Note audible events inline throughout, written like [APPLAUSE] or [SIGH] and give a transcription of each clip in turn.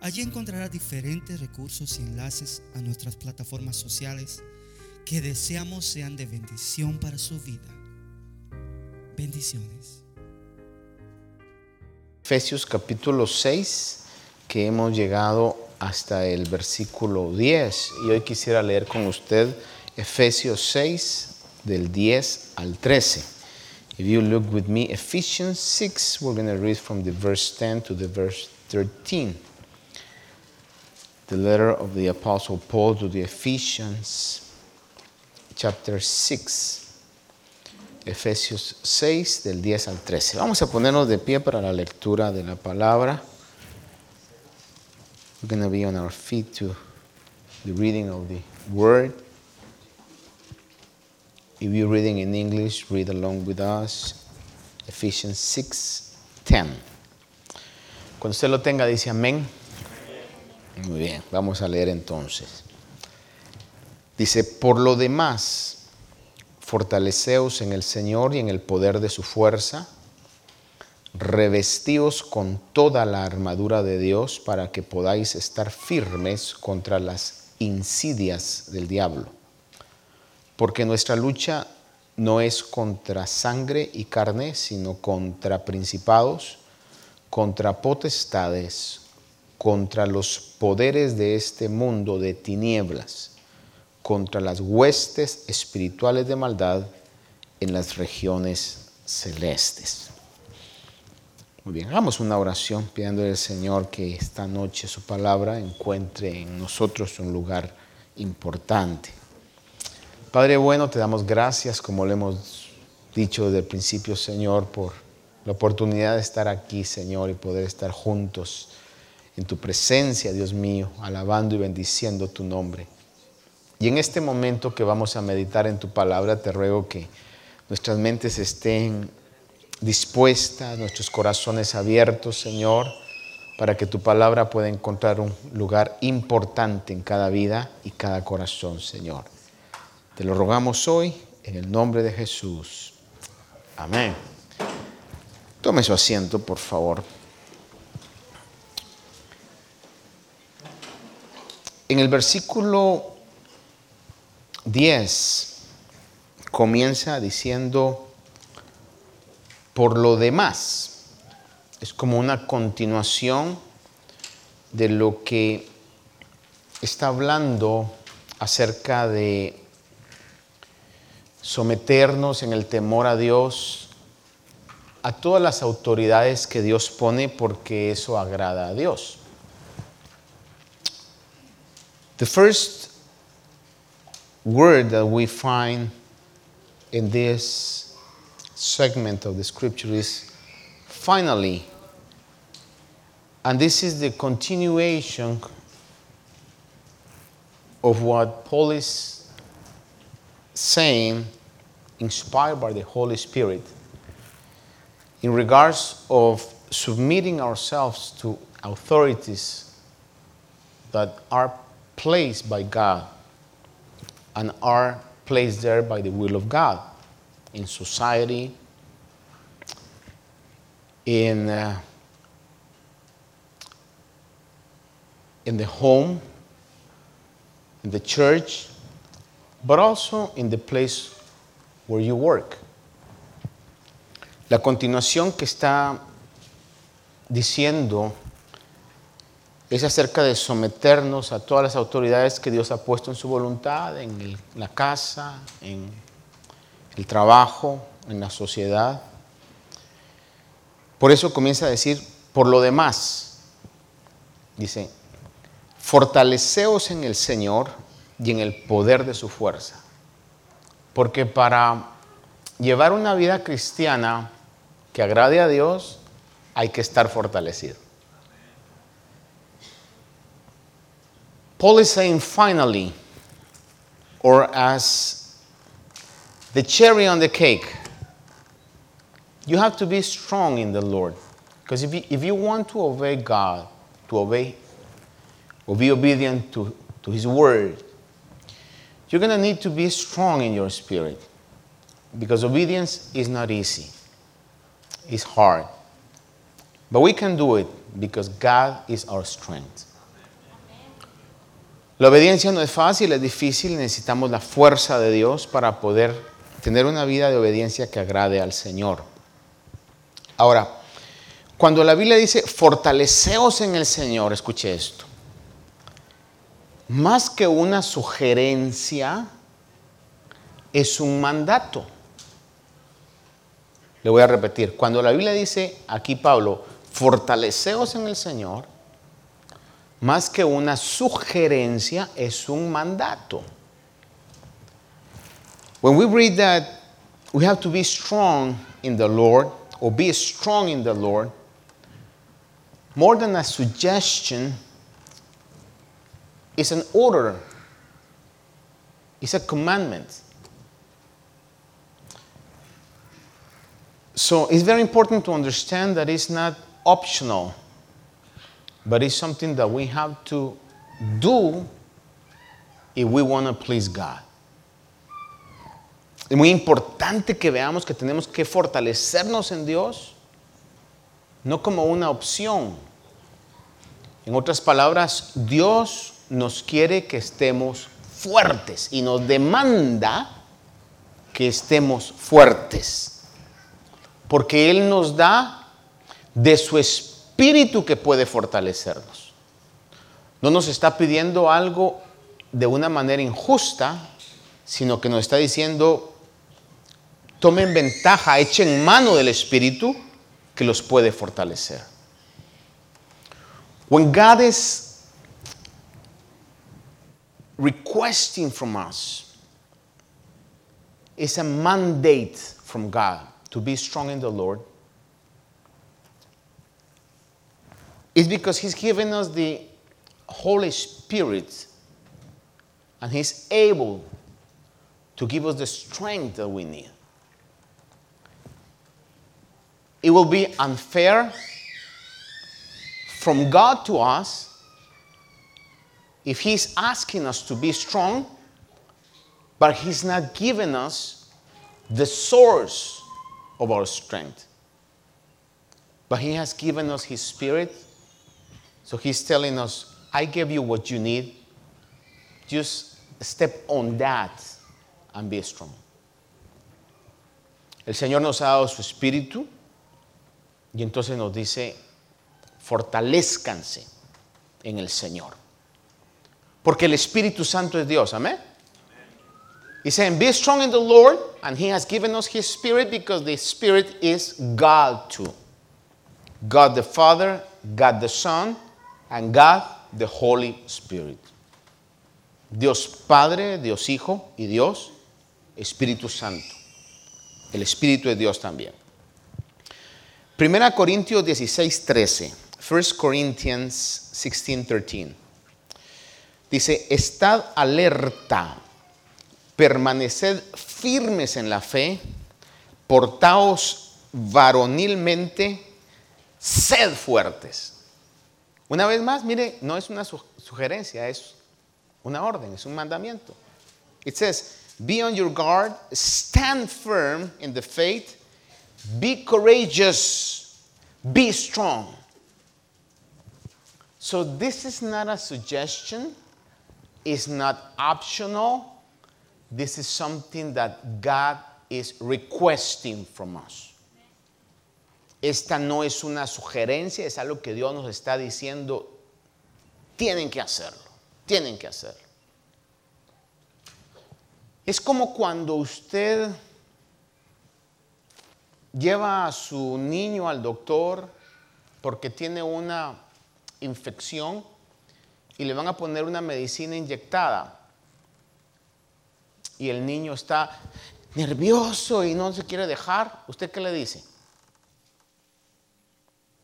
Allí encontrará diferentes recursos y enlaces a nuestras plataformas sociales que deseamos sean de bendición para su vida. Bendiciones. Efesios capítulo 6, que hemos llegado hasta el versículo 10. Y hoy quisiera leer con usted Efesios 6, del 10 al 13. If you look with me, Ephesians 6, we're going to read from the verse 10 to the verse 13. The letter of the Apostle Paul to the Ephesians, chapter 6. Efesios 6, del 10 al 13. Vamos a ponernos de pie para la lectura de la palabra. We're going to be on our feet to the reading of the word. If you're reading in English, read along with us. Ephesians 6, 10. Cuando usted lo tenga, dice amén. Muy bien, vamos a leer entonces. Dice, por lo demás, fortaleceos en el Señor y en el poder de su fuerza, revestíos con toda la armadura de Dios para que podáis estar firmes contra las insidias del diablo. Porque nuestra lucha no es contra sangre y carne, sino contra principados, contra potestades, contra los poderes de este mundo de tinieblas, contra las huestes espirituales de maldad en las regiones celestes. Muy bien, hagamos una oración pidiéndole al Señor que esta noche su palabra encuentre en nosotros un lugar importante. Padre bueno, te damos gracias, como le hemos dicho desde el principio, Señor, por la oportunidad de estar aquí, Señor, y poder estar juntos en tu presencia, Dios mío, alabando y bendiciendo tu nombre. Y en este momento que vamos a meditar en tu palabra, te ruego que nuestras mentes estén dispuestas, nuestros corazones abiertos, Señor, para que tu palabra pueda encontrar un lugar importante en cada vida y cada corazón, Señor. Te lo rogamos hoy en el nombre de Jesús. Amén. Tome su asiento, por favor. En el versículo 10 comienza diciendo, por lo demás, es como una continuación de lo que está hablando acerca de someternos en el temor a Dios, a todas las autoridades que Dios pone porque eso agrada a Dios. The first word that we find in this segment of the scripture is finally. And this is the continuation of what Paul is saying, inspired by the Holy Spirit, in regards of submitting ourselves to authorities that are placed by God and are placed there by the will of God in society, in, uh, in the home, in the church, but also in the place where you work. La continuación que está diciendo es acerca de someternos a todas las autoridades que Dios ha puesto en su voluntad, en la casa, en el trabajo, en la sociedad. Por eso comienza a decir, por lo demás, dice, fortaleceos en el Señor y en el poder de su fuerza. Porque para llevar una vida cristiana que agrade a Dios, hay que estar fortalecido. Paul is saying finally, or as the cherry on the cake, you have to be strong in the Lord. Because if you, if you want to obey God, to obey, or be obedient to, to His word, you're going to need to be strong in your spirit. Because obedience is not easy, it's hard. But we can do it because God is our strength. La obediencia no es fácil, es difícil, necesitamos la fuerza de Dios para poder tener una vida de obediencia que agrade al Señor. Ahora, cuando la Biblia dice fortaleceos en el Señor, escuche esto, más que una sugerencia, es un mandato. Le voy a repetir, cuando la Biblia dice aquí Pablo, fortaleceos en el Señor, más que una sugerencia, es un mandato. When we read that we have to be strong in the Lord, or be strong in the Lord, more than a suggestion, is an order, it's a commandment. So it's very important to understand that it's not optional but it's something that we have to do if we want to please God. Es muy importante que veamos que tenemos que fortalecernos en Dios, no como una opción. En otras palabras, Dios nos quiere que estemos fuertes y nos demanda que estemos fuertes, porque Él nos da de su espíritu espíritu que puede fortalecernos. No nos está pidiendo algo de una manera injusta, sino que nos está diciendo, tomen ventaja, echen mano del espíritu que los puede fortalecer. When God is requesting from us, it's a mandate from God to be strong in the Lord is because He's given us the Holy Spirit and He's able to give us the strength that we need. It will be unfair from God to us if He's asking us to be strong, but He's not giving us the source of our strength. But He has given us His Spirit so he's telling us, I gave you what you need. Just step on that and be strong. El Señor nos ha dado su espíritu y entonces nos dice, fortalezcanse en el Señor. Porque el Espíritu Santo es Dios, amén. He's saying, be strong in the Lord, and He has given us His Spirit because the Spirit is God too. God the Father, God the Son, and God the Holy Spirit. Dios Padre, Dios Hijo y Dios Espíritu Santo. El Espíritu de Dios también. Primera Corintios 16, 13. 1 Corinthians 16, 13. Dice, estad alerta, permaneced firmes en la fe, portaos varonilmente, sed fuertes. Una vez más, mire, no es una sugerencia, es una orden, es un mandamiento. It says, be on your guard, stand firm in the faith, be courageous, be strong. So this is not a suggestion, it's not optional. This is something that God is requesting from us. Esta no es una sugerencia, es algo que Dios nos está diciendo, tienen que hacerlo, tienen que hacerlo. Es como cuando usted lleva a su niño al doctor porque tiene una infección y le van a poner una medicina inyectada y el niño está nervioso y no se quiere dejar, ¿usted qué le dice?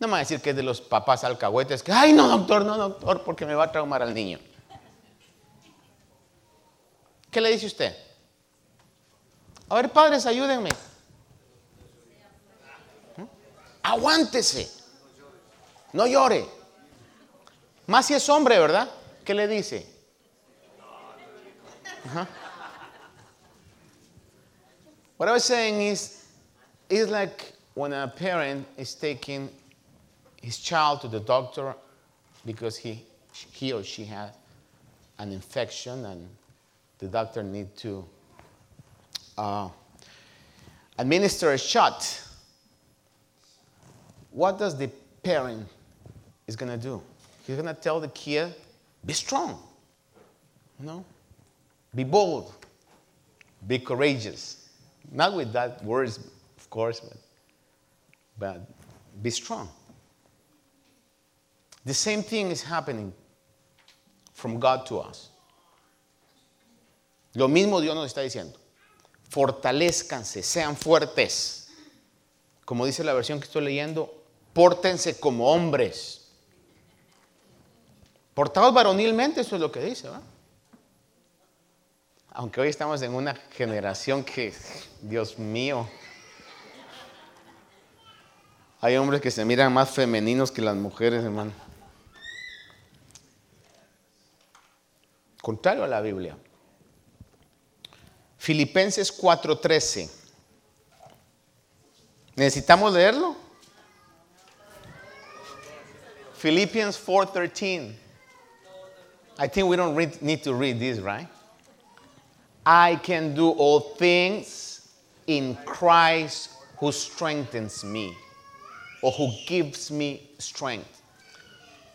No me va a decir que es de los papás alcahuetes, que, ay, no, doctor, no, doctor, porque me va a traumar al niño. ¿Qué le dice usted? A ver, padres, ayúdenme. ¿Mm? Aguántese. No llore. Más si es hombre, ¿verdad? ¿Qué le dice? What I was saying is, it's like when a parent is taking his child to the doctor because he, he or she has an infection and the doctor need to uh, administer a shot. What does the parent is going to do? He's going to tell the kid, be strong, you know, be bold, be courageous. Not with that words, of course, but, but be strong. The same thing is happening from God to us. Lo mismo Dios nos está diciendo. Fortalezcanse, sean fuertes. Como dice la versión que estoy leyendo, pórtense como hombres. Portados varonilmente, eso es lo que dice. Aunque hoy estamos en una generación que, Dios mío, hay hombres que se miran más femeninos que las mujeres, hermano. A la Biblia. Filipenses 4:13. ¿Necesitamos leerlo? Philippians 4:13. I think we don't read, need to read this, right? I can do all things in Christ who strengthens me or who gives me strength.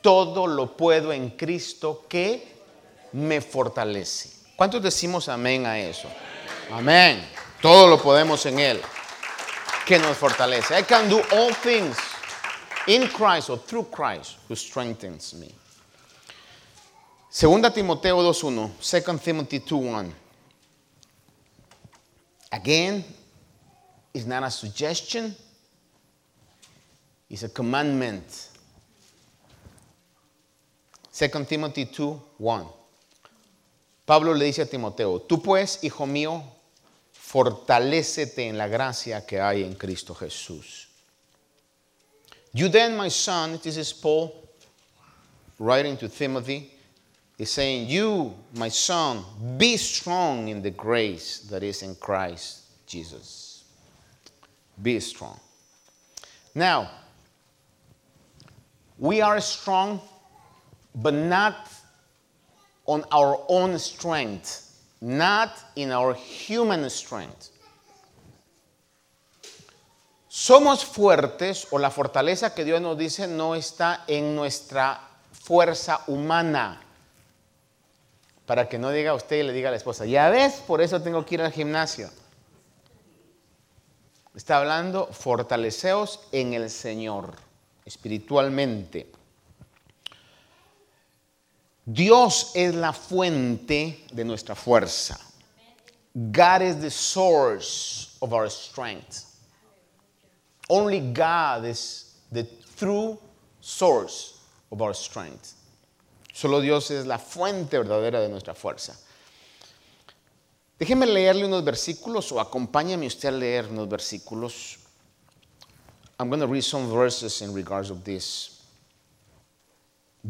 Todo lo puedo en Cristo que me fortalece. ¿Cuántos decimos amén a eso? Amén. Todo lo podemos en Él que nos fortalece. I can do all things in Christ or through Christ who strengthens me. Segunda Timoteo 2.1, 2 Timothy 2.1. Again, it's not a suggestion, it's a commandment. 2 Timothy 2, 1. Pablo le dice a Timoteo, tú pues, hijo mío, fortalécete en la gracia que hay en Cristo Jesús. You then, my son, this is Paul writing to Timothy, is saying, You, my son, be strong in the grace that is in Christ Jesus. Be strong. Now, we are strong, but not on our own strength, not in our human strength. Somos fuertes o la fortaleza que Dios nos dice no está en nuestra fuerza humana. Para que no diga usted y le diga a la esposa, ya ves, por eso tengo que ir al gimnasio. Está hablando, fortaleceos en el Señor, espiritualmente. Dios es la fuente de nuestra fuerza. God is the source of our strength. Only God is the true source of our strength. Solo Dios es la fuente verdadera de nuestra fuerza. Déjeme leerle unos versículos o acompáñame usted a leer unos versículos. I'm going to read some verses in regards of this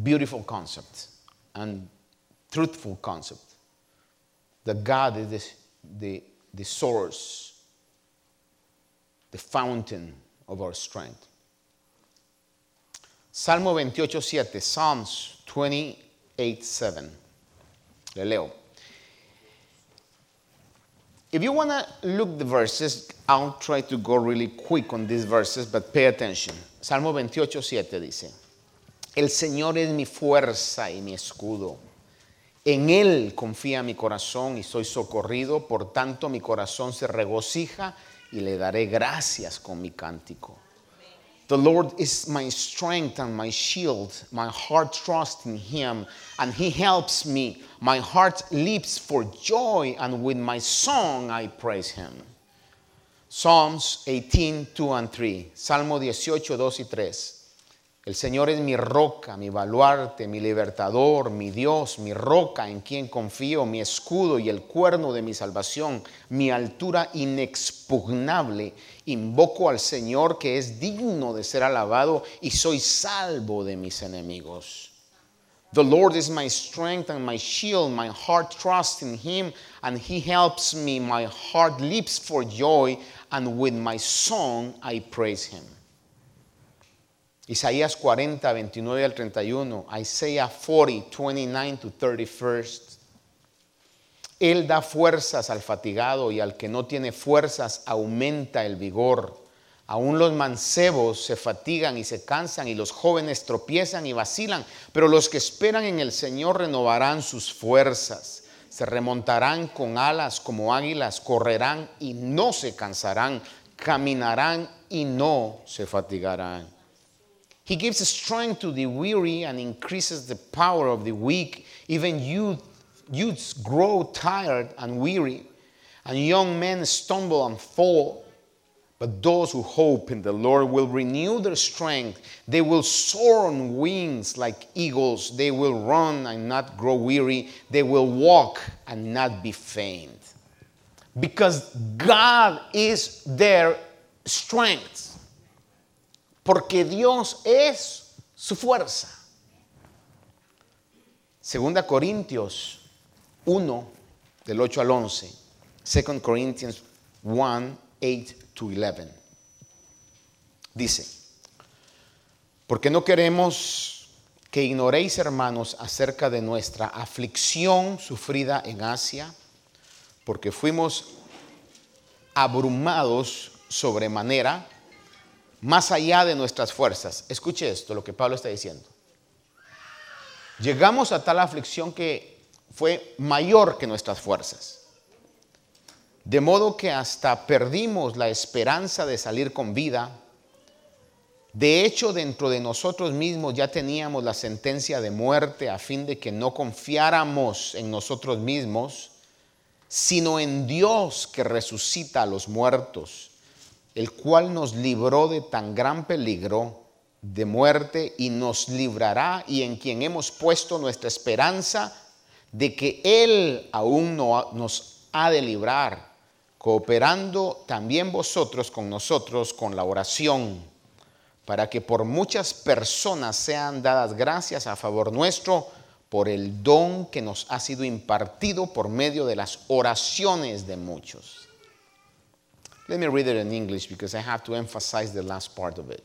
beautiful concept and truthful concept that God is the, the, the source, the fountain of our strength. Salmo 28, 7, Psalms 28, 7. Le leo. If you want to look the verses, I'll try to go really quick on these verses, but pay attention. Salmo 28, 7 dice, El Señor es mi fuerza y mi escudo. En Él confía mi corazón y soy socorrido, por tanto mi corazón se regocija y le daré gracias con mi cántico. The Lord is my strength and my shield. My heart trusts in Him, and He helps me. My heart leaps for joy, and with my song I praise Him. Psalms 18, 2 and 3. Salmo 18, 2 y 3. El Señor es mi roca, mi baluarte, mi libertador, mi Dios, mi roca en quien confío, mi escudo y el cuerno de mi salvación, mi altura inexpugnable. Invoco al Señor que es digno de ser alabado y soy salvo de mis enemigos. The Lord is my strength and my shield. My heart trusts in him and he helps me. My heart leaps for joy and with my song I praise him. Isaías 40, 29 al 31, Isaiah 40, 29 to 31. Él da fuerzas al fatigado y al que no tiene fuerzas aumenta el vigor. Aún los mancebos se fatigan y se cansan y los jóvenes tropiezan y vacilan, pero los que esperan en el Señor renovarán sus fuerzas. Se remontarán con alas como águilas, correrán y no se cansarán, caminarán y no se fatigarán. He gives strength to the weary and increases the power of the weak. Even youth, youths grow tired and weary, and young men stumble and fall. But those who hope in the Lord will renew their strength. They will soar on wings like eagles. They will run and not grow weary. They will walk and not be faint. Because God is their strength porque Dios es su fuerza. Segunda Corintios 1, del 8 al 11. 2 Corinthians 1, 8 to 11. Dice, porque no queremos que ignoréis, hermanos, acerca de nuestra aflicción sufrida en Asia, porque fuimos abrumados sobremanera más allá de nuestras fuerzas. Escuche esto, lo que Pablo está diciendo. Llegamos a tal aflicción que fue mayor que nuestras fuerzas. De modo que hasta perdimos la esperanza de salir con vida. De hecho, dentro de nosotros mismos ya teníamos la sentencia de muerte a fin de que no confiáramos en nosotros mismos, sino en Dios que resucita a los muertos el cual nos libró de tan gran peligro de muerte y nos librará y en quien hemos puesto nuestra esperanza de que Él aún no, nos ha de librar, cooperando también vosotros con nosotros con la oración, para que por muchas personas sean dadas gracias a favor nuestro por el don que nos ha sido impartido por medio de las oraciones de muchos. Let me read it in English because I have to emphasize the last part of it.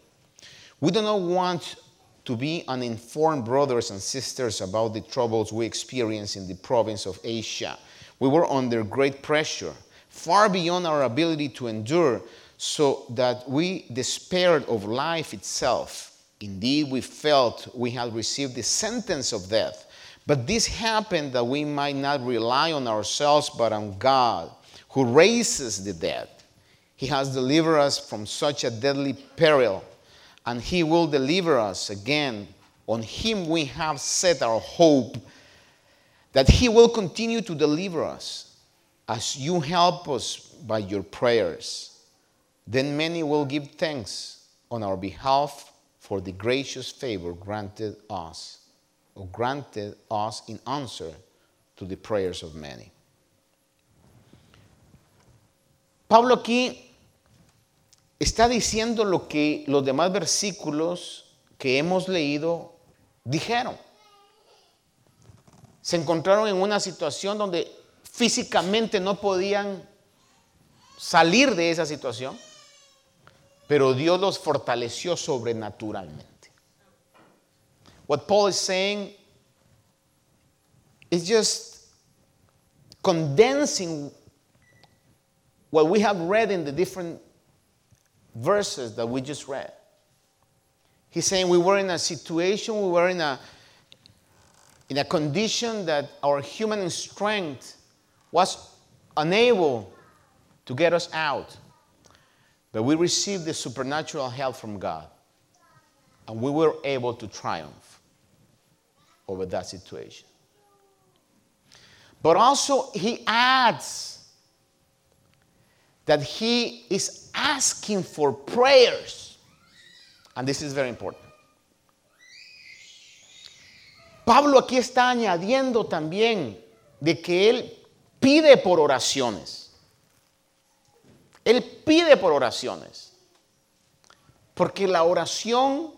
We do not want to be uninformed brothers and sisters about the troubles we experience in the province of Asia. We were under great pressure, far beyond our ability to endure, so that we despaired of life itself. Indeed, we felt we had received the sentence of death. But this happened that we might not rely on ourselves, but on God, who raises the dead. He has delivered us from such a deadly peril, and He will deliver us again. On Him we have set our hope that He will continue to deliver us as you help us by your prayers. Then many will give thanks on our behalf for the gracious favor granted us, or granted us in answer to the prayers of many. Pablo aquí está diciendo lo que los demás versículos que hemos leído dijeron. Se encontraron en una situación donde físicamente no podían salir de esa situación, pero Dios los fortaleció sobrenaturalmente. What Paul is saying is just condensing what we have read in the different verses that we just read. He's saying we were in a situation, we were in a, in a condition that our human strength was unable to get us out. But we received the supernatural help from God. And we were able to triumph over that situation. But also, he adds that he is asking for prayers. And this is very important. Pablo aquí está añadiendo también de que él pide por oraciones. Él pide por oraciones. Porque la oración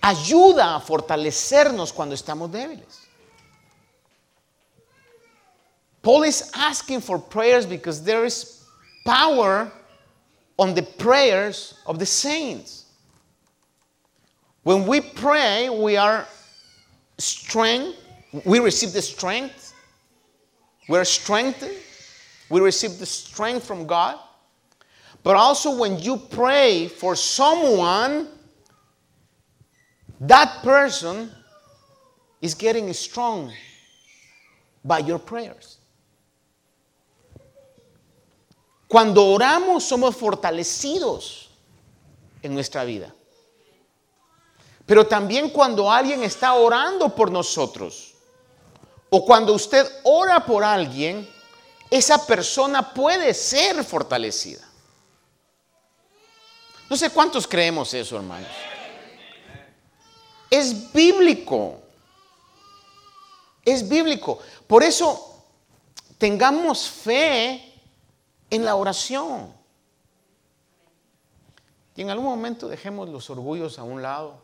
ayuda a fortalecernos cuando estamos débiles. Paul is asking for prayers because there is power on the prayers of the saints. When we pray, we are strength, we receive the strength, we're strengthened, we receive the strength from God. But also, when you pray for someone, that person is getting strong by your prayers. Cuando oramos somos fortalecidos en nuestra vida. Pero también cuando alguien está orando por nosotros o cuando usted ora por alguien, esa persona puede ser fortalecida. No sé cuántos creemos eso, hermanos. Es bíblico. Es bíblico. Por eso tengamos fe en la oración. Y en algún momento dejemos los orgullos a un lado.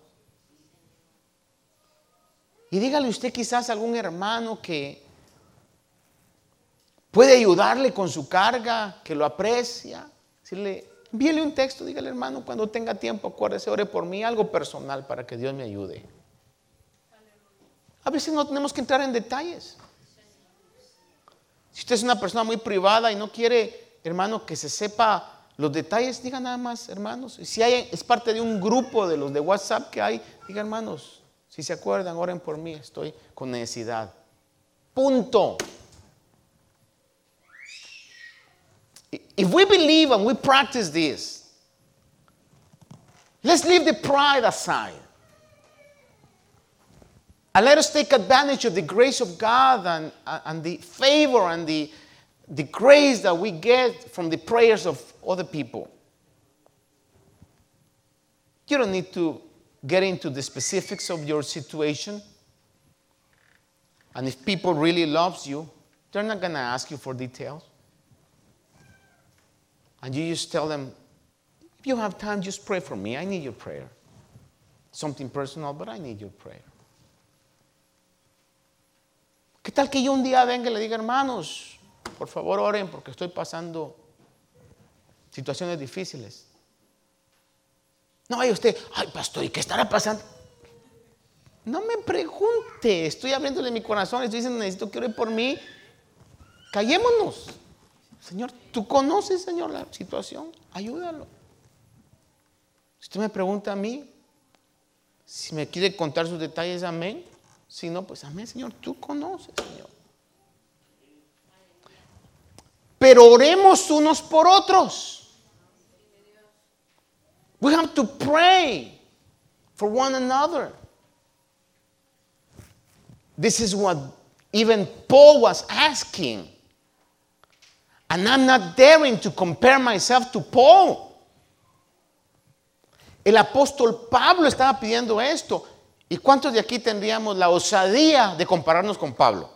Y dígale usted quizás a algún hermano que puede ayudarle con su carga, que lo aprecia. Decirle, envíele un texto, dígale hermano, cuando tenga tiempo, acuérdese, ore por mí, algo personal para que Dios me ayude. A veces no tenemos que entrar en detalles. Si usted es una persona muy privada y no quiere hermano, que se sepa los detalles, diga nada más, hermanos. Si hay, es parte de un grupo de los de WhatsApp que hay, diga, hermanos, si se acuerdan, oren por mí, estoy con necesidad. Punto. If we believe and we practice this, let's leave the pride aside. And let us take advantage of the grace of God and, and the favor and the the grace that we get from the prayers of other people. You don't need to get into the specifics of your situation. And if people really loves you, they're not going to ask you for details. And you just tell them, if you have time, just pray for me. I need your prayer. Something personal, but I need your prayer. ¿Qué tal que yo un día venga y le diga, hermanos, por favor oren porque estoy pasando situaciones difíciles. No vaya usted, ay pastor, ¿y qué estará pasando? No me pregunte, estoy abriéndole mi corazón, estoy diciendo, necesito que ore por mí. Callémonos. Señor, tú conoces, Señor, la situación, ayúdalo. Si usted me pregunta a mí, si me quiere contar sus detalles, amén. Si no, pues amén, Señor, tú conoces, Señor. Pero oremos unos por otros. We have to pray for one another. This is what even Paul was asking. And I'm not daring to compare myself to Paul. El apóstol Pablo estaba pidiendo esto. ¿Y cuántos de aquí tendríamos la osadía de compararnos con Pablo?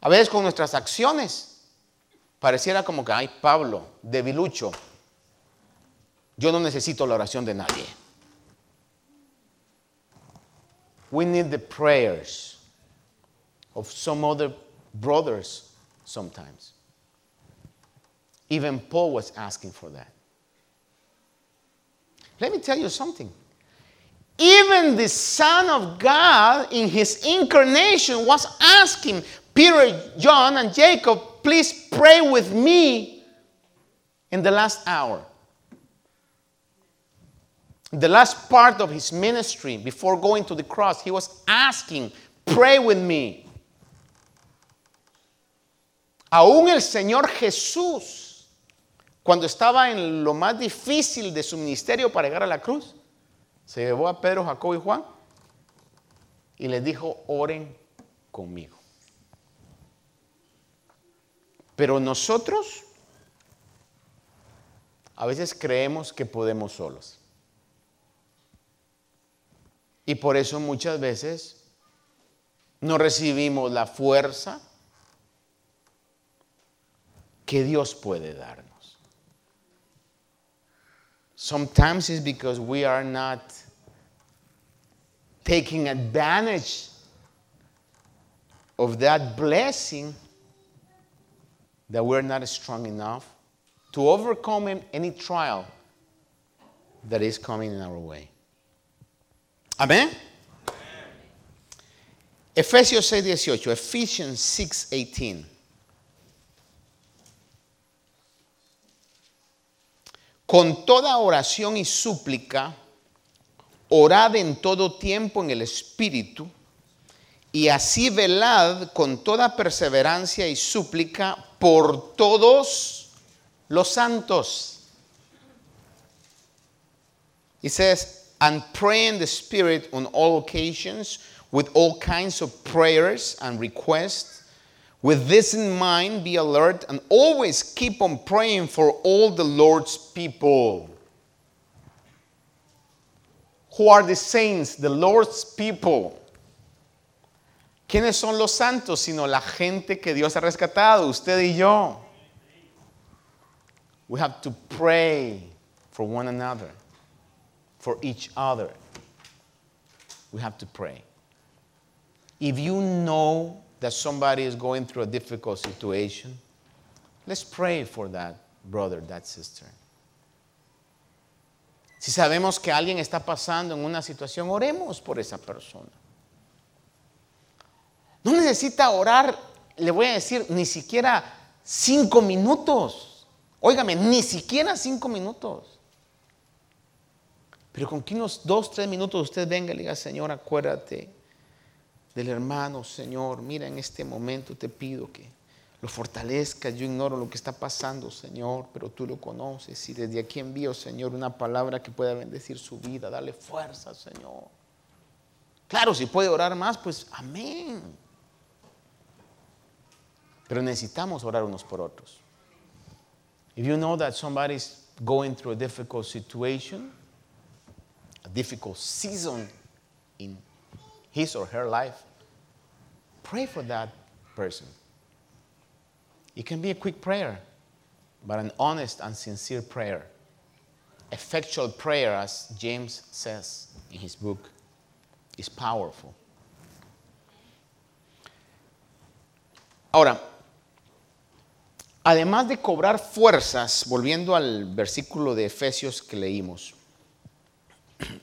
A veces con nuestras acciones pareciera como que, ay, Pablo, debilucho, yo no necesito la oración de nadie. We need the prayers of some other brothers sometimes. Even Paul was asking for that. Let me tell you something. Even the Son of God in his incarnation was asking, Peter, John, and Jacob, please pray with me in the last hour. The last part of his ministry before going to the cross, he was asking, pray with me. Aún el Señor Jesús, cuando estaba en lo más difícil de su ministerio para llegar a la cruz, se llevó a Pedro, Jacob y Juan y les dijo, oren conmigo. Pero nosotros a veces creemos que podemos solos. Y por eso muchas veces no recibimos la fuerza que Dios puede darnos. Sometimes it's because we are not taking advantage of that blessing that we're not strong enough to overcome any trial that is coming in our way. Amén. Efesios 6:18, Ephesians 6:18. Con toda oración y súplica, orad en todo tiempo en el Espíritu, y así velad con toda perseverancia y súplica por todos los santos. He says, and pray in the Spirit on all occasions with all kinds of prayers and requests. With this in mind, be alert and always keep on praying for all the Lord's people. Who are the saints? The Lord's people. ¿Quiénes son los santos? Sino la gente que Dios ha rescatado, usted y yo. We have to pray for one another, for each other. We have to pray. If you know that somebody is going through a difficult situation, let's pray for that brother, that sister. Si sabemos que alguien está pasando en una situación, oremos por esa persona. No necesita orar, le voy a decir, ni siquiera cinco minutos. Óigame, ni siquiera cinco minutos. Pero con que unos dos, tres minutos usted venga y le diga, Señor, acuérdate del hermano, Señor, mira en este momento te pido que lo fortalezca. Yo ignoro lo que está pasando, Señor, pero tú lo conoces. Y desde aquí envío, Señor, una palabra que pueda bendecir su vida. Dale fuerza, Señor. Claro, si puede orar más, pues amén. Pero necesitamos orar unos por otros. If you know that somebody's going through a difficult situation, a difficult season in his or her life, pray for that person. It can be a quick prayer, but an honest and sincere prayer. Effectual prayer, as James says in his book, is powerful. Ahora, además de cobrar fuerzas, volviendo al versículo de Efesios que leímos,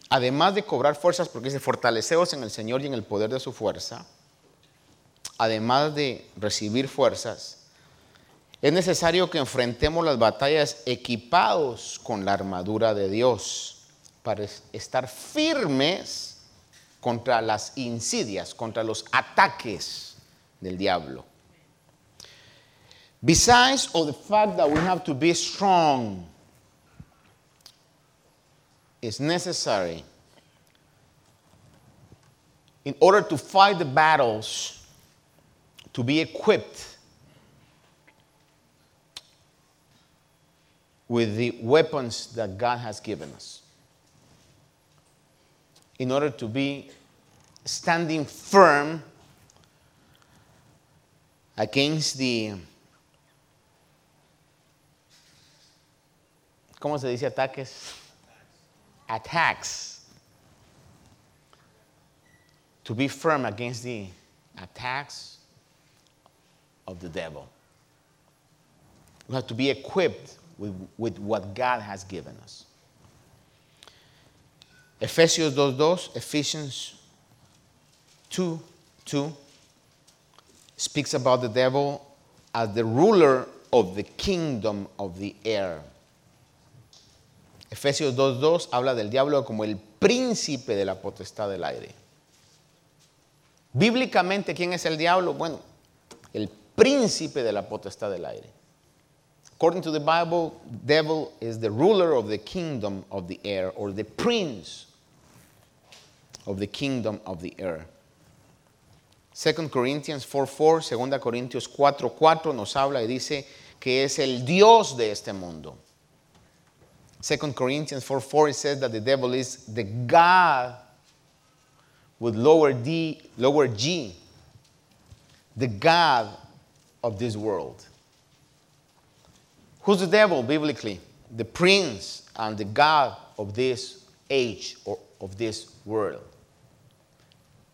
además de cobrar fuerzas, porque dice, fortaleceos en el Señor y en el poder de su fuerza, además de recibir fuerzas, es necesario que enfrentemos las batallas equipados con la armadura de Dios para estar firmes contra las insidias, contra los ataques del diablo. Besides of the fact that we have to be strong, it's necessary in order to fight the battles to be equipped with the weapons that God has given us. In order to be standing firm against the, ¿cómo se dice ataques? Attacks. To be firm against the attacks of the devil. We have to be equipped with, with what God has given us. Efesios 2.2, Ephesians 2, 2 speaks about the devil as the ruler of the kingdom of the air. Efesios 2.2 habla del diablo como el príncipe de la potestad del aire. Bíblicamente, ¿quién es el diablo? Bueno, el príncipe de la potestad del aire. According to the Bible, devil is the ruler of the kingdom of the air or the prince of the kingdom of the air. 2 Corinthians 4:4, 2 Corintios 4:4 nos habla y dice que es el Dios de este mundo. 2 Corinthians 4:4 it says that the devil is the God with lower D, lower G, the God of this world. Who's the devil biblically? The prince and the God of this age or of this world.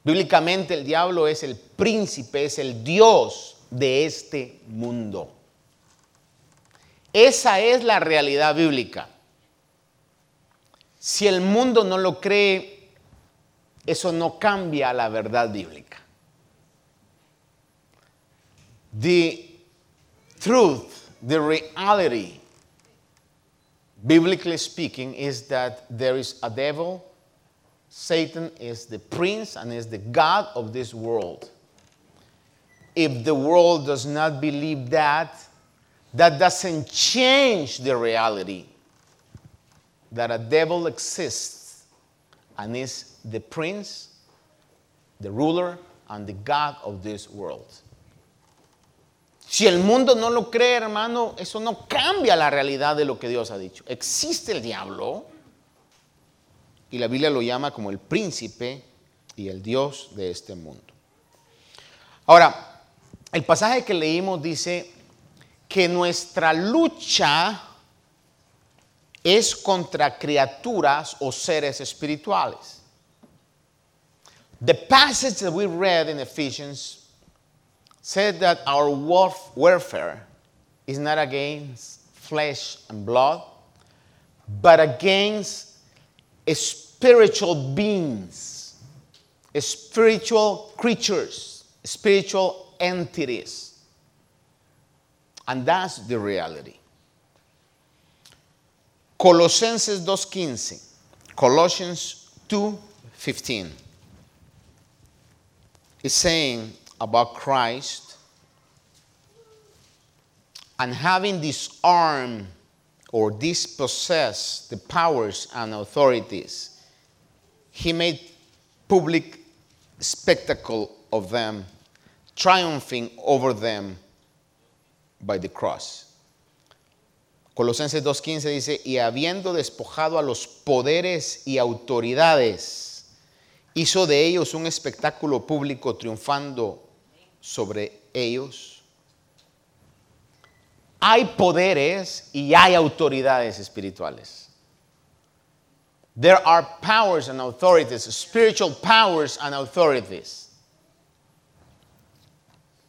Bíblicamente el diablo es el príncipe, es el Dios de este mundo. Esa es la realidad bíblica. Si el mundo no lo cree, eso no cambia la verdad bíblica. The truth, the reality, biblically speaking, is that there is a devil. Satan is the prince and is the God of this world. If the world does not believe that, that doesn't change the reality that a devil exists and is the prince, the ruler, and the God of this world. Si el mundo no lo cree, hermano, eso no cambia la realidad de lo que Dios ha dicho. Existe el diablo y la Biblia lo llama como el príncipe y el Dios de este mundo. Ahora, el pasaje que leímos dice que nuestra lucha es contra criaturas o seres espirituales. The passage that we read in Ephesians said that our warf- warfare is not against flesh and blood, but against spiritual beings, spiritual creatures, spiritual entities. And that's the reality. Colosenses 2.15. Colossians 2.15 is saying about Christ and having disarmed or dispossessed the powers and authorities, he made public spectacle of them, triumphing over them by the cross. Colosenses 2.15 dice, y habiendo despojado a los poderes y autoridades, hizo de ellos un espectáculo público triunfando sobre ellos. Hay poderes y hay autoridades espirituales. There are powers and authorities, spiritual powers and authorities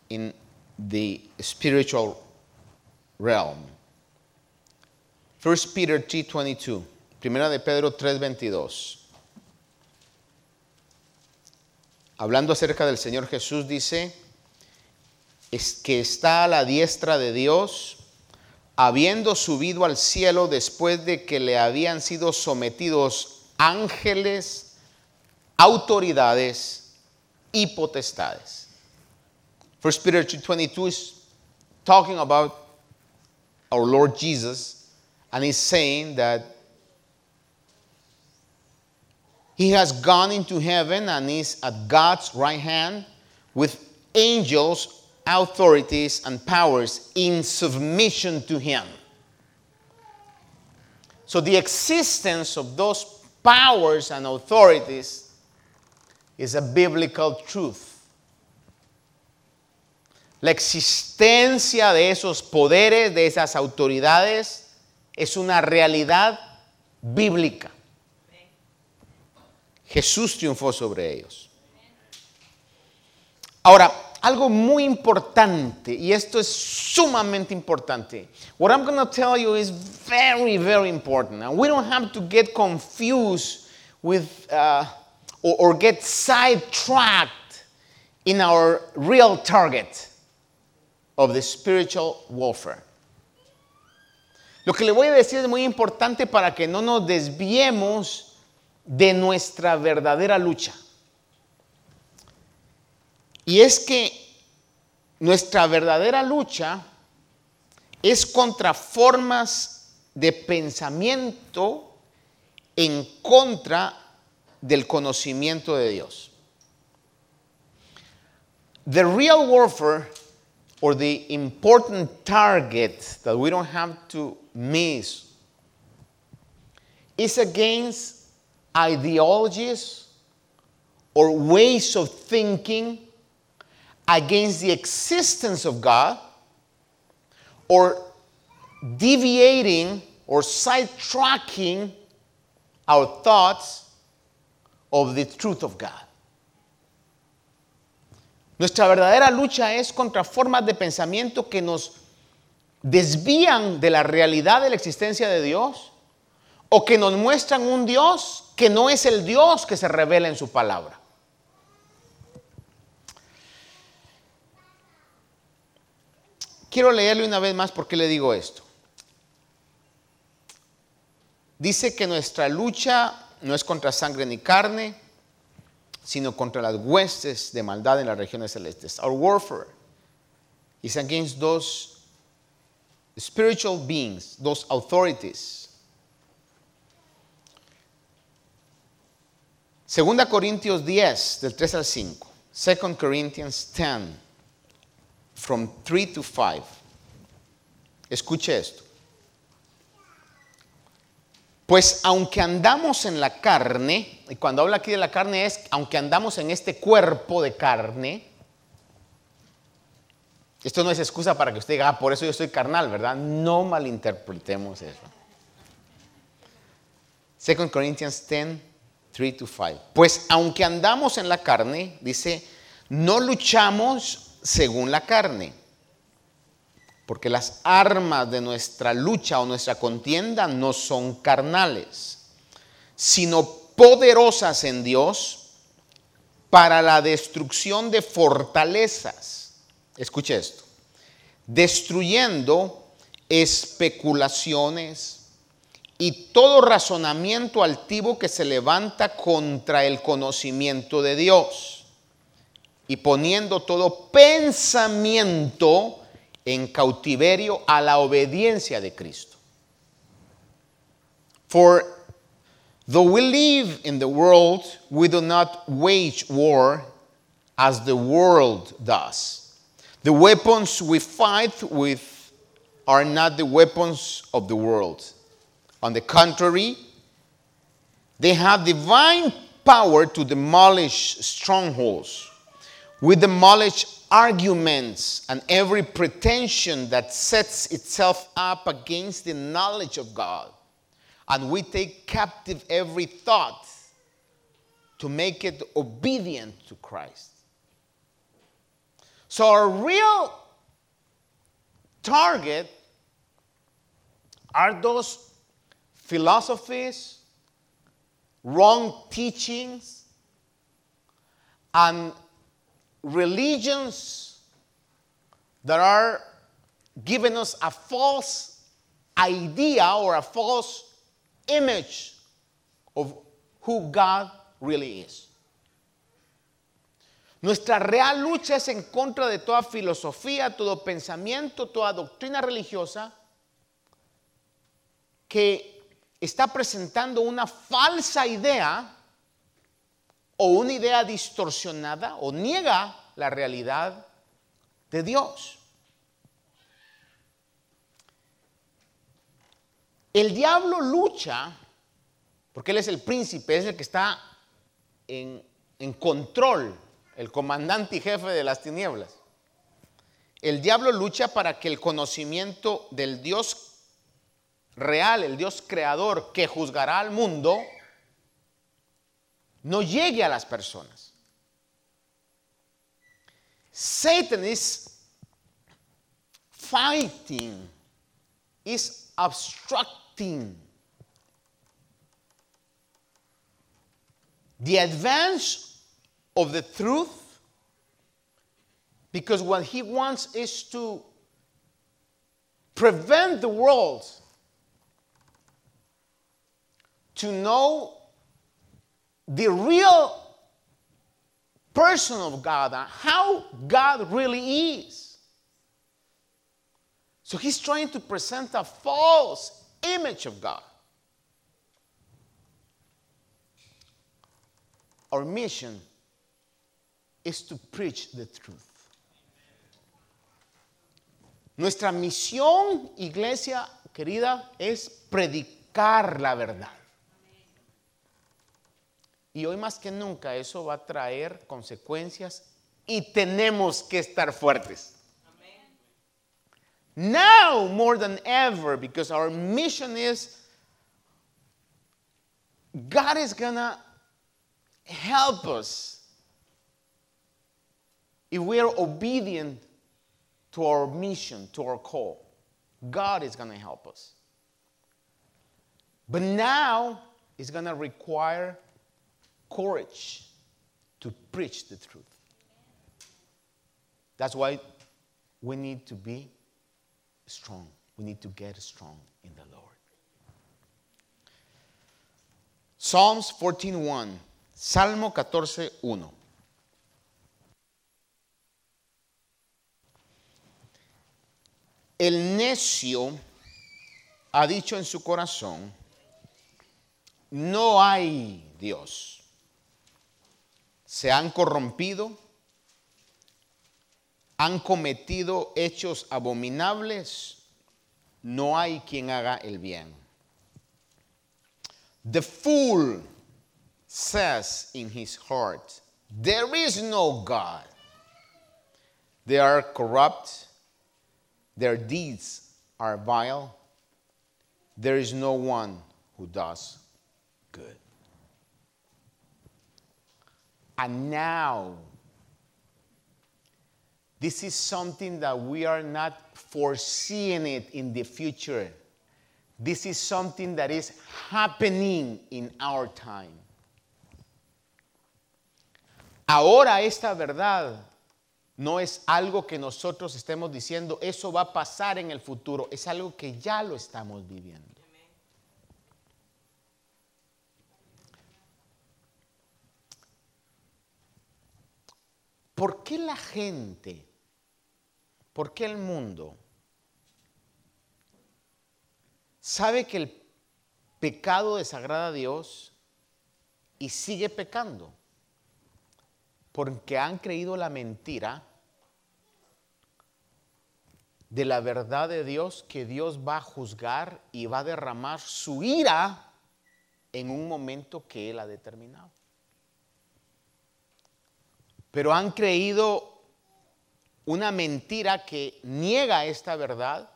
in the spiritual realm. 1 Peter 3:22, Primera de Pedro 3:22. Hablando acerca del Señor Jesús dice, es que está a la diestra de Dios, habiendo subido al cielo después de que le habían sido sometidos ángeles, autoridades y potestades. 1 Peter 2:22 is talking about our Lord Jesus and he's saying that he has gone into heaven and is at God's right hand with angels, authorities, and powers in submission to him. So the existence of those powers and authorities is a biblical truth. La existencia de esos poderes, de esas autoridades, es una realidad bíblica. Jesús triunfó sobre ellos. Ahora, algo muy importante, y esto es sumamente importante. What I'm going to tell you is very, very important. And we don't have to get confused with uh, or, or get sidetracked in our real target of the spiritual warfare. Lo que le voy a decir es muy importante para que no nos desviemos de nuestra verdadera lucha. Y es que nuestra verdadera lucha es contra formas de pensamiento en contra del conocimiento de Dios. The real warfare or the important target that we don't have to miss is against ideologies or ways of thinking against the existence of God or deviating or sidetracking our thoughts of the truth of God. Nuestra verdadera lucha es contra formas de pensamiento que nos desvían de la realidad de la existencia de Dios o que nos muestran un Dios que no es el Dios que se revela en su palabra. Quiero leerle una vez más por qué le digo esto. Dice que nuestra lucha no es contra sangre ni carne, sino contra las huestes de maldad en las regiones celestes. Our warfare is against those spiritual beings, those authorities. Segunda Corintios 10, del 3 al 5. 2 Corinthians 10, from 3 to 5. Escuche esto. Pues aunque andamos en la carne, y cuando habla aquí de la carne es, aunque andamos en este cuerpo de carne, esto no es excusa para que usted diga, ah, por eso yo soy carnal, ¿verdad? No malinterpretemos eso. 2 Corinthians 10, 3 to 5. Pues aunque andamos en la carne, dice, no luchamos según la carne porque las armas de nuestra lucha o nuestra contienda no son carnales, sino poderosas en Dios para la destrucción de fortalezas. Escuche esto. Destruyendo especulaciones y todo razonamiento altivo que se levanta contra el conocimiento de Dios y poniendo todo pensamiento en cautiverio a la obediencia de Cristo. For though we live in the world, we do not wage war as the world does. The weapons we fight with are not the weapons of the world. On the contrary, they have divine power to demolish strongholds. We demolish arguments and every pretension that sets itself up against the knowledge of God. And we take captive every thought to make it obedient to Christ. So, our real target are those philosophies, wrong teachings, and religions that are giving us a false idea or a false image of who God really is. Nuestra real lucha es en contra de toda filosofía, todo pensamiento, toda doctrina religiosa que está presentando una falsa idea o una idea distorsionada o niega la realidad de Dios. El diablo lucha, porque él es el príncipe, es el que está en, control, el comandante y jefe de las tinieblas. El diablo lucha para que el conocimiento del Dios real, el Dios creador que juzgará al mundo, no llegue a las personas. Satan is fighting, is obstructing the advance of the truth because what he wants is to prevent the world to know the real person of God, and how God really is. So he's trying to present a false image of God. Our mission is to preach the truth. Nuestra misión, iglesia querida, es predicar la verdad. Y hoy más que nunca eso va a traer consecuencias y tenemos que estar fuertes. Now more than ever, because our mission is God is gonna help us if we are obedient to our mission, to our call. God is gonna help us. But now it's gonna require courage to preach the truth. That's why we need to be strong. We need to get strong in the Lord. Psalms 14:1. Salmo 14:1. El necio ha dicho en su corazón, no hay Dios. Se han corrompido han cometido hechos abominables, no hay quien haga el bien. The fool says in his heart, There is no God. They are corrupt, their deeds are vile, there is no one who does good. And now, this is something that we are not foreseeing it in the future. This is something that is happening in our time. Ahora esta verdad no es algo que nosotros estemos diciendo, eso va a pasar en el futuro, es algo que ya lo estamos viviendo. ¿Por qué la gente ¿Por qué el mundo sabe que el pecado desagrada a Dios y sigue pecando? Porque han creído la mentira de la verdad de Dios que Dios va a juzgar y va a derramar su ira en un momento que Él ha determinado. Pero han creído una mentira que niega esta verdad.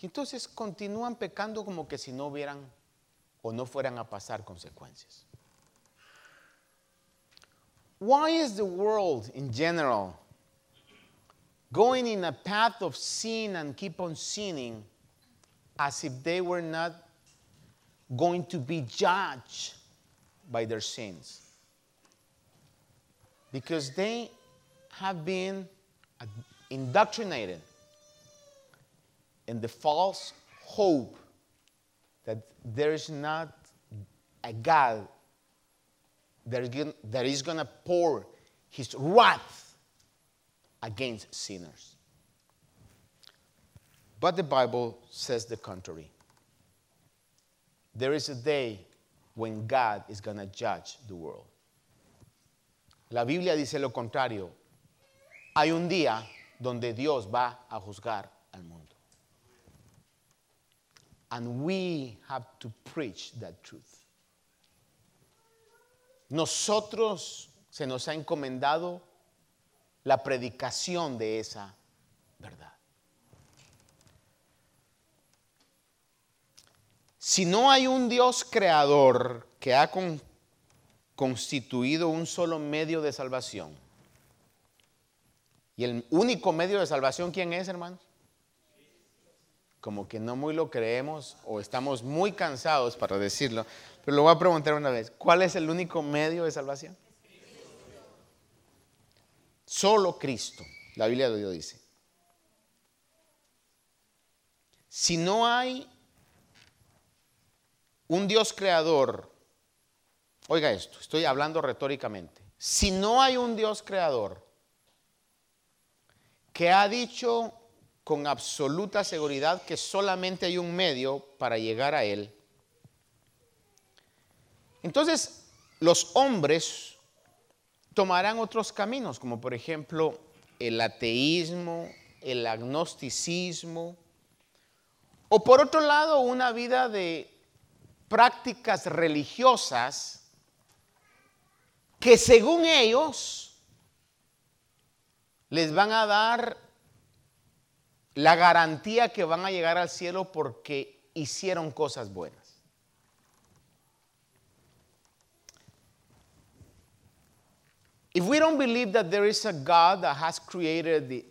Y entonces continúan pecando como que si no hubieran o no fueran a pasar consecuencias. Why is the world in general going in a path of sin and keep on sinning as if they were not going to be judged by their sins? Because they have been indoctrinated in the false hope that there is not a God that is going to pour his wrath against sinners. But the Bible says the contrary. There is a day when God is going to judge the world. La Biblia dice lo contrario. hay un día donde Dios va a juzgar al mundo. And we have to preach that truth. Nosotros se nos ha encomendado la predicación de esa verdad. Si no hay un Dios creador que ha constituido un solo medio de salvación, y el único medio de salvación, ¿quién es, hermanos? Como que no muy lo creemos o estamos muy cansados para decirlo, pero lo voy a preguntar una vez. ¿Cuál es el único medio de salvación? Solo Cristo. La Biblia de Dios dice. Si no hay un Dios creador, oiga esto, estoy hablando retóricamente. Si no hay un Dios creador, que ha dicho con absoluta seguridad que solamente hay un medio para llegar a Él. Entonces, los hombres tomarán otros caminos, como por ejemplo el ateísmo, el agnosticismo, o por otro lado una vida de prácticas religiosas que según ellos les van a dar la garantía que van a llegar al cielo porque hicieron cosas buenas. If we don't believe that there is a God that has created the,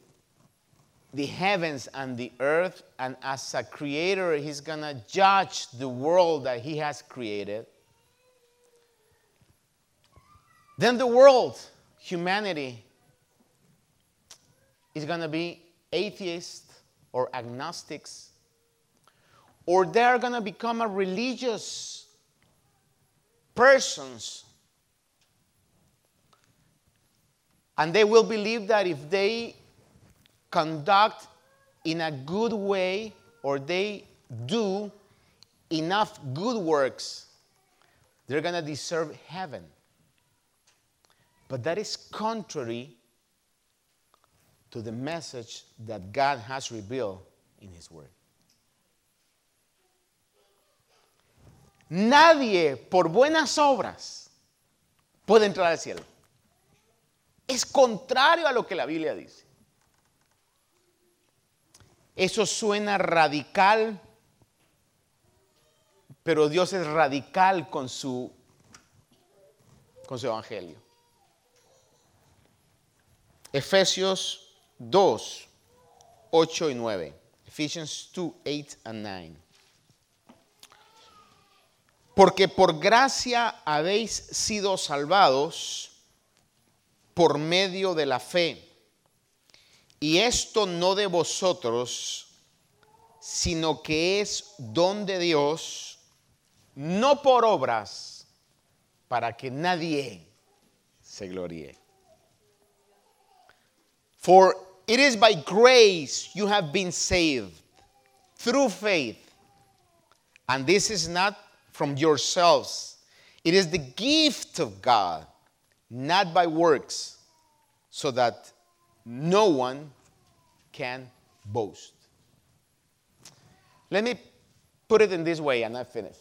the heavens and the earth, and as a creator, He's gonna judge the world that He has created, then the world, humanity, is gonna be atheists or agnostics, or they're gonna become a religious persons And they will believe that if they conduct in a good way or they do enough good works, they're going to deserve heaven. But that is contrary the message that God has revealed in His Word. Nadie por buenas obras puede entrar al cielo. Es contrario a lo que la Biblia dice. Eso suena radical, pero Dios es radical con su, con su evangelio. Efesios 2, 8 y 9. Ephesians 2, 8 and 9. Porque por gracia habéis sido salvados por medio de la fe. Y esto no de vosotros, sino que es don de Dios, no por obras, para que nadie se gloríe. For it is by grace you have been saved through faith. And this is not from yourselves, it is the gift of God not by works, so that no one can boast. Let me put it in this way, and I finish.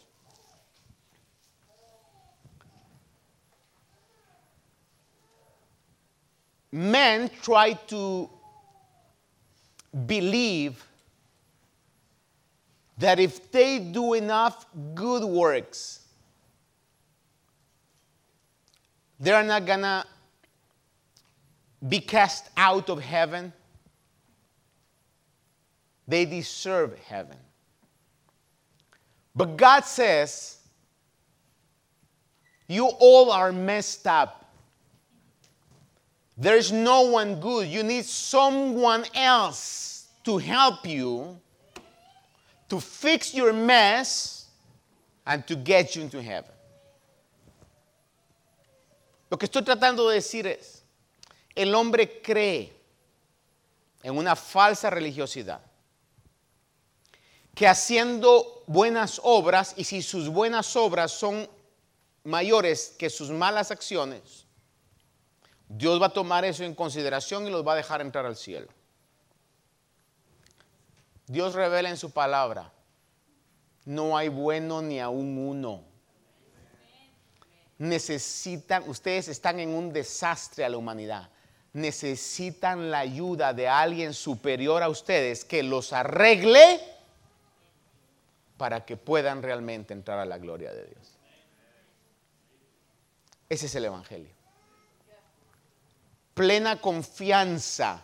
Men try to believe that if they do enough good works, they're not gonna be cast out of heaven. They deserve heaven. But God says, You all are messed up. There's no one good. You need someone else to help you to fix your mess and to get you into heaven. Lo que estoy tratando de decir es, el hombre cree en una falsa religiosidad, que haciendo buenas obras, y si sus buenas obras son mayores que sus malas acciones, Dios va a tomar eso en consideración y los va a dejar entrar al cielo. Dios revela en su palabra, no hay bueno ni aún uno necesitan, ustedes están en un desastre a la humanidad. Necesitan la ayuda de alguien superior a ustedes que los arregle para que puedan realmente entrar a la gloria de Dios. Ese es el Evangelio. Plena confianza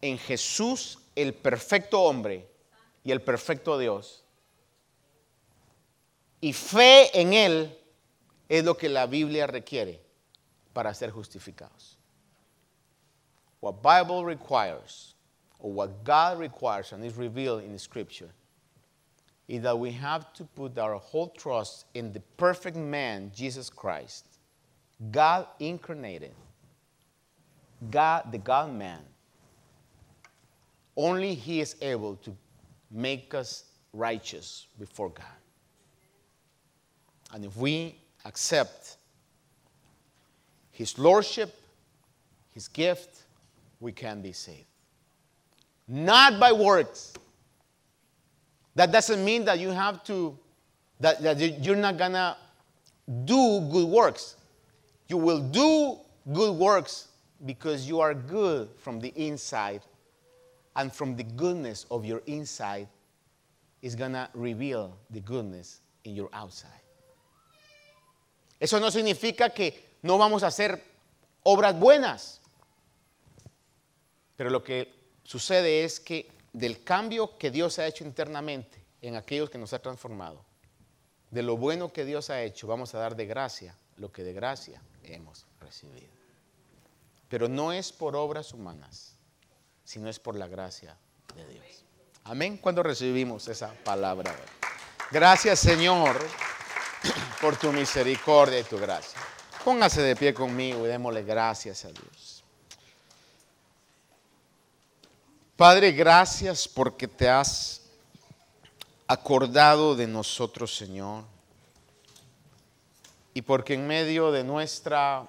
en Jesús, el perfecto hombre y el perfecto Dios. Y fe en Él es lo que la Biblia requiere para ser justificados. What Bible requires, or what God requires and is revealed in Scripture, is that we have to put our whole trust in the perfect man, Jesus Christ, God incarnated, God, the God man. Only He is able to make us righteous before God. And if we accept His Lordship, His gift, we can be saved. Not by works. That doesn't mean that you have to, that, that you're not gonna do good works. You will do good works because you are good from the inside. And from the goodness of your inside is to reveal the goodness in your outside. Eso no significa que no vamos a hacer obras buenas. Pero lo que sucede es que del cambio que Dios ha hecho internamente en aquellos que nos ha transformado, de lo bueno que Dios ha hecho, vamos a dar de gracia lo que de gracia hemos recibido. Pero no es por obras humanas, sino es por la gracia de Dios. Amén. Cuando recibimos esa palabra. Gracias Señor [CLEARS THROAT] por tu misericordia y tu gracia. Póngase de pie conmigo y démosle gracias a Dios. Padre, gracias porque te has acordado de nosotros, Señor. Y porque en medio de nuestra...